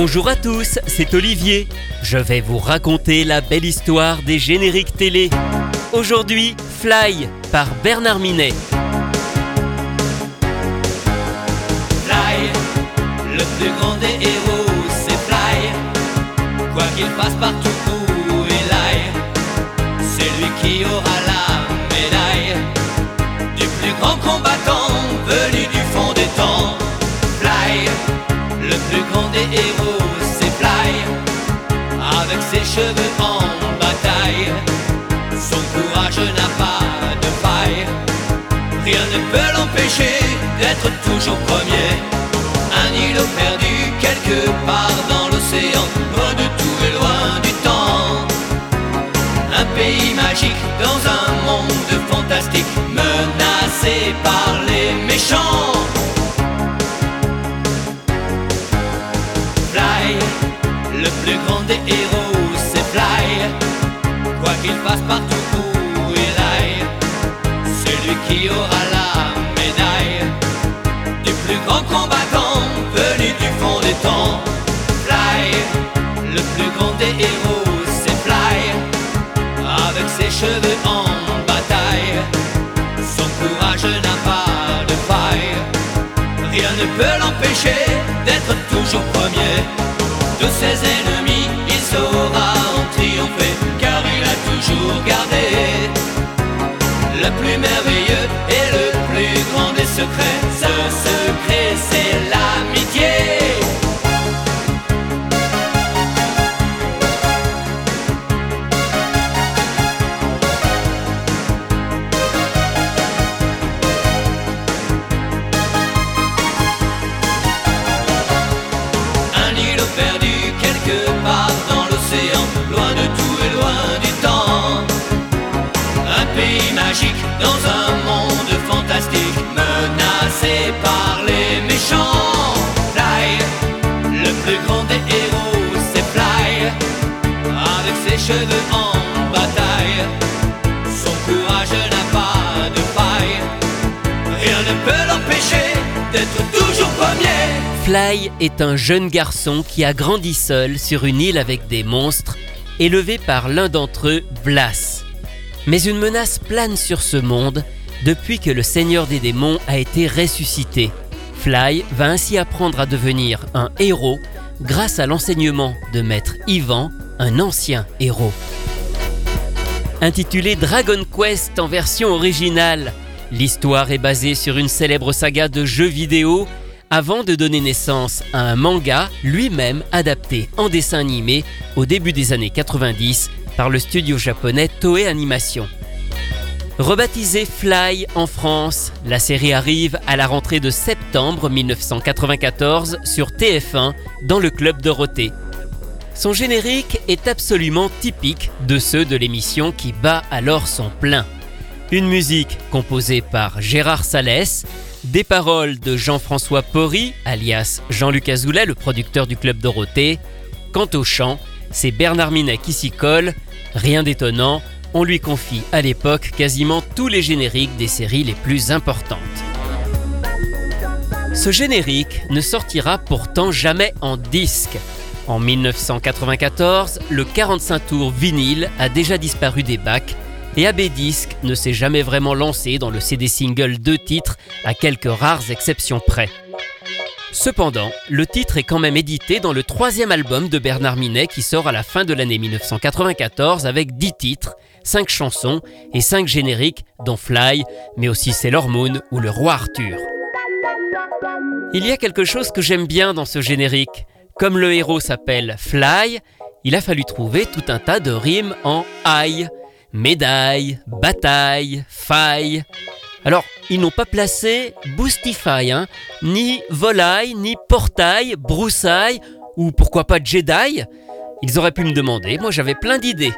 Bonjour à tous, c'est Olivier. Je vais vous raconter la belle histoire des génériques télé. Aujourd'hui, Fly par Bernard Minet. Fly, le plus grand des héros, c'est Fly. Quoi qu'il fasse partout où il aille, c'est lui qui aura la médaille du plus grand combattant venu du fond des temps. Le plus grand des héros, c'est Fly. Avec ses cheveux en bataille, son courage n'a pas de faille. Rien ne peut l'empêcher d'être toujours premier. Un îlot perdu quelque part dans l'océan, loin de tout et loin du temps. Un pays magique dans un monde fantastique, menacé par les méchants. Qu'il fasse partout où il aille, c'est lui qui aura la médaille du plus grand combattant venu du fond des temps. Fly, le plus grand des héros, c'est Fly. Avec ses cheveux en bataille, son courage n'a pas de faille. Rien ne peut l'empêcher d'être toujours premier. De ses ennemis, il saura le plus merveilleux et le plus grand des secrets. Fly, le plus grand des héros, c'est Fly. Avec ses cheveux en bataille, son courage n'a pas de faille. Rien ne peut l'empêcher d'être toujours premier. Fly est un jeune garçon qui a grandi seul sur une île avec des monstres, élevé par l'un d'entre eux, Blas. Mais une menace plane sur ce monde depuis que le Seigneur des démons a été ressuscité. Fly va ainsi apprendre à devenir un héros grâce à l'enseignement de Maître Ivan, un ancien héros. Intitulé Dragon Quest en version originale, l'histoire est basée sur une célèbre saga de jeux vidéo avant de donner naissance à un manga lui-même adapté en dessin animé au début des années 90 par le studio japonais Toei Animation. Rebaptisée Fly en France, la série arrive à la rentrée de septembre 1994 sur TF1 dans le Club Dorothée. Son générique est absolument typique de ceux de l'émission qui bat alors son plein. Une musique composée par Gérard Salès, des paroles de Jean-François Porry, alias Jean-Luc Azoulay, le producteur du Club Dorothée. Quant au chant, c'est Bernard Minet qui s'y colle. Rien d'étonnant, on lui confie à l'époque quasiment tous les génériques des séries les plus importantes. Ce générique ne sortira pourtant jamais en disque. En 1994, le 45 tours vinyle a déjà disparu des bacs et AB Disc ne s'est jamais vraiment lancé dans le CD single deux titres à quelques rares exceptions près. Cependant, le titre est quand même édité dans le troisième album de Bernard Minet qui sort à la fin de l'année 1994 avec 10 titres, 5 chansons et 5 génériques dont Fly, mais aussi Sailor Moon ou Le Roi Arthur. Il y a quelque chose que j'aime bien dans ce générique. Comme le héros s'appelle Fly, il a fallu trouver tout un tas de rimes en aïe. Médaille, bataille, faille. Alors, ils n'ont pas placé Boostify, hein, ni volaille, ni portail, broussaille, ou pourquoi pas Jedi. Ils auraient pu me demander, moi j'avais plein d'idées.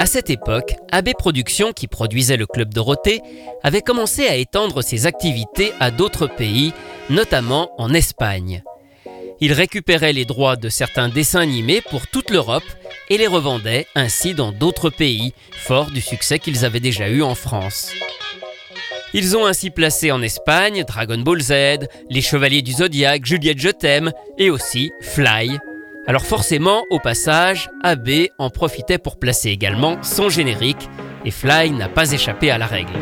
À cette époque, AB Productions, qui produisait le Club Dorothée, avait commencé à étendre ses activités à d'autres pays, notamment en Espagne. Il récupérait les droits de certains dessins animés pour toute l'Europe et les revendait ainsi dans d'autres pays, fort du succès qu'ils avaient déjà eu en France. Ils ont ainsi placé en Espagne Dragon Ball Z, Les Chevaliers du Zodiaque, Juliette Je t'aime et aussi Fly. Alors forcément, au passage, AB en profitait pour placer également son générique et Fly n'a pas échappé à la règle.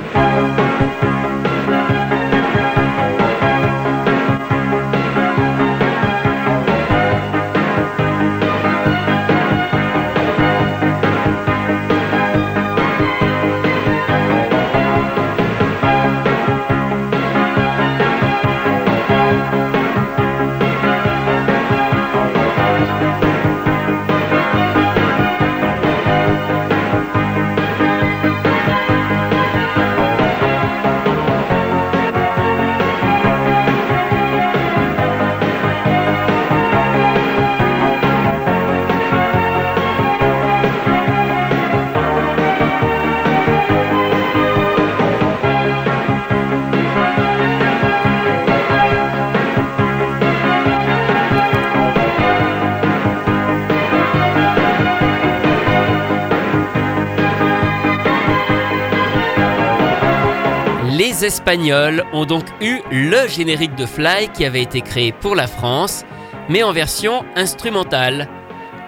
Les Espagnols ont donc eu le générique de Fly qui avait été créé pour la France, mais en version instrumentale.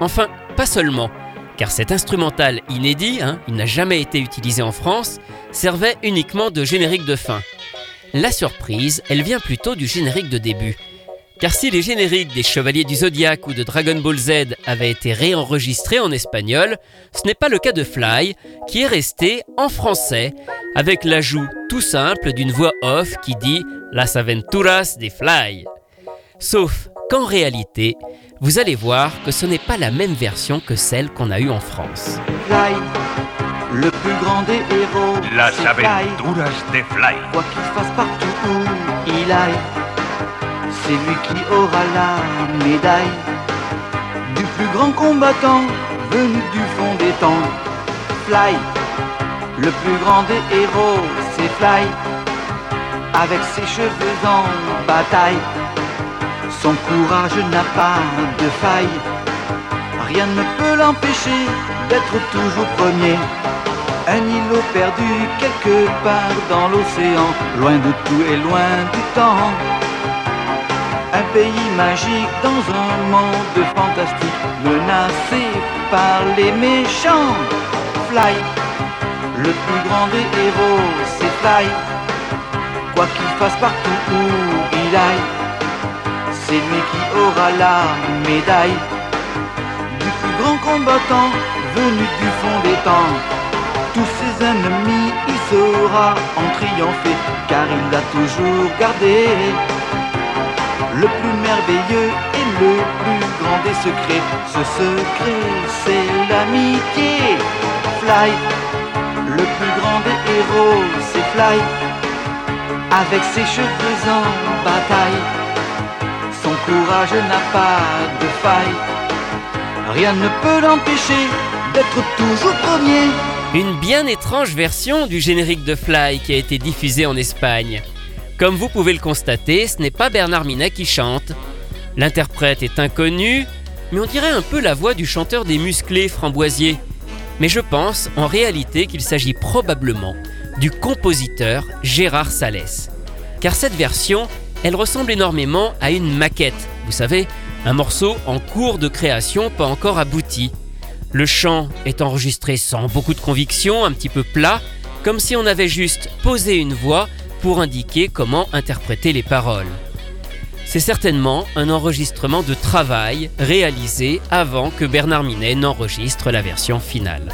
Enfin, pas seulement, car cet instrumental inédit, hein, il n'a jamais été utilisé en France, servait uniquement de générique de fin. La surprise, elle vient plutôt du générique de début. Car si les génériques des Chevaliers du Zodiaque ou de Dragon Ball Z avaient été réenregistrés en espagnol, ce n'est pas le cas de Fly, qui est resté en français, avec l'ajout tout simple d'une voix off qui dit Las aventuras de Fly. Sauf qu'en réalité, vous allez voir que ce n'est pas la même version que celle qu'on a eue en France. Fly, le plus grand des héros. Las Fly. aventuras de Fly. Quoi qu'il fasse partout où il aille, c'est lui qui aura la médaille du plus grand combattant venu du fond des temps. Fly, le plus grand des héros, c'est Fly, avec ses cheveux en bataille. Son courage n'a pas de faille, rien ne peut l'empêcher d'être toujours premier. Un îlot perdu quelque part dans l'océan, loin de tout et loin du temps. Un pays magique dans un monde fantastique, menacé par les méchants. Fly, le plus grand des héros, c'est Fly. Quoi qu'il fasse partout où il aille, c'est lui qui aura la médaille du plus grand combattant venu du fond des temps. Tous ses ennemis, il saura en triompher, car il a toujours gardé le plus merveilleux et le plus grand des secrets. Ce secret, c'est l'amitié. Fly, le plus grand des héros, c'est Fly. Avec ses cheveux en bataille, son courage n'a pas de faille. Rien ne peut l'empêcher d'être toujours premier. Une bien étrange version du générique de Fly qui a été diffusée en Espagne. Comme vous pouvez le constater, ce n'est pas Bernard Minet qui chante. L'interprète est inconnu, mais on dirait un peu la voix du chanteur des musclés Framboisier. Mais je pense en réalité qu'il s'agit probablement du compositeur Gérard Salès. Car cette version, elle ressemble énormément à une maquette, vous savez, un morceau en cours de création pas encore abouti. Le chant est enregistré sans beaucoup de conviction, un petit peu plat, comme si on avait juste posé une voix pour indiquer comment interpréter les paroles. C'est certainement un enregistrement de travail réalisé avant que Bernard Minet n'enregistre la version finale.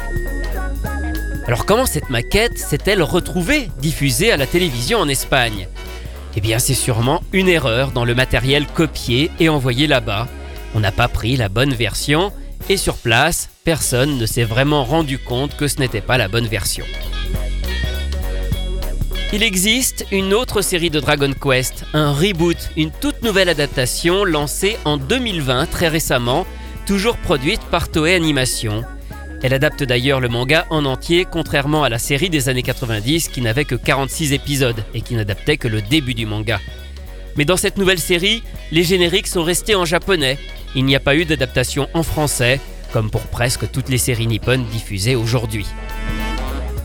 Alors comment cette maquette s'est-elle retrouvée diffusée à la télévision en Espagne? Eh bien c'est sûrement une erreur dans le matériel copié et envoyé là-bas. On n'a pas pris la bonne version et sur place, personne ne s'est vraiment rendu compte que ce n'était pas la bonne version. Il existe une autre série de Dragon Quest, un reboot, une toute nouvelle adaptation lancée en 2020 très récemment, toujours produite par Toei Animation. Elle adapte d'ailleurs le manga en entier, contrairement à la série des années 90 qui n'avait que 46 épisodes et qui n'adaptait que le début du manga. Mais dans cette nouvelle série, les génériques sont restés en japonais. Il n'y a pas eu d'adaptation en français, comme pour presque toutes les séries nippones diffusées aujourd'hui.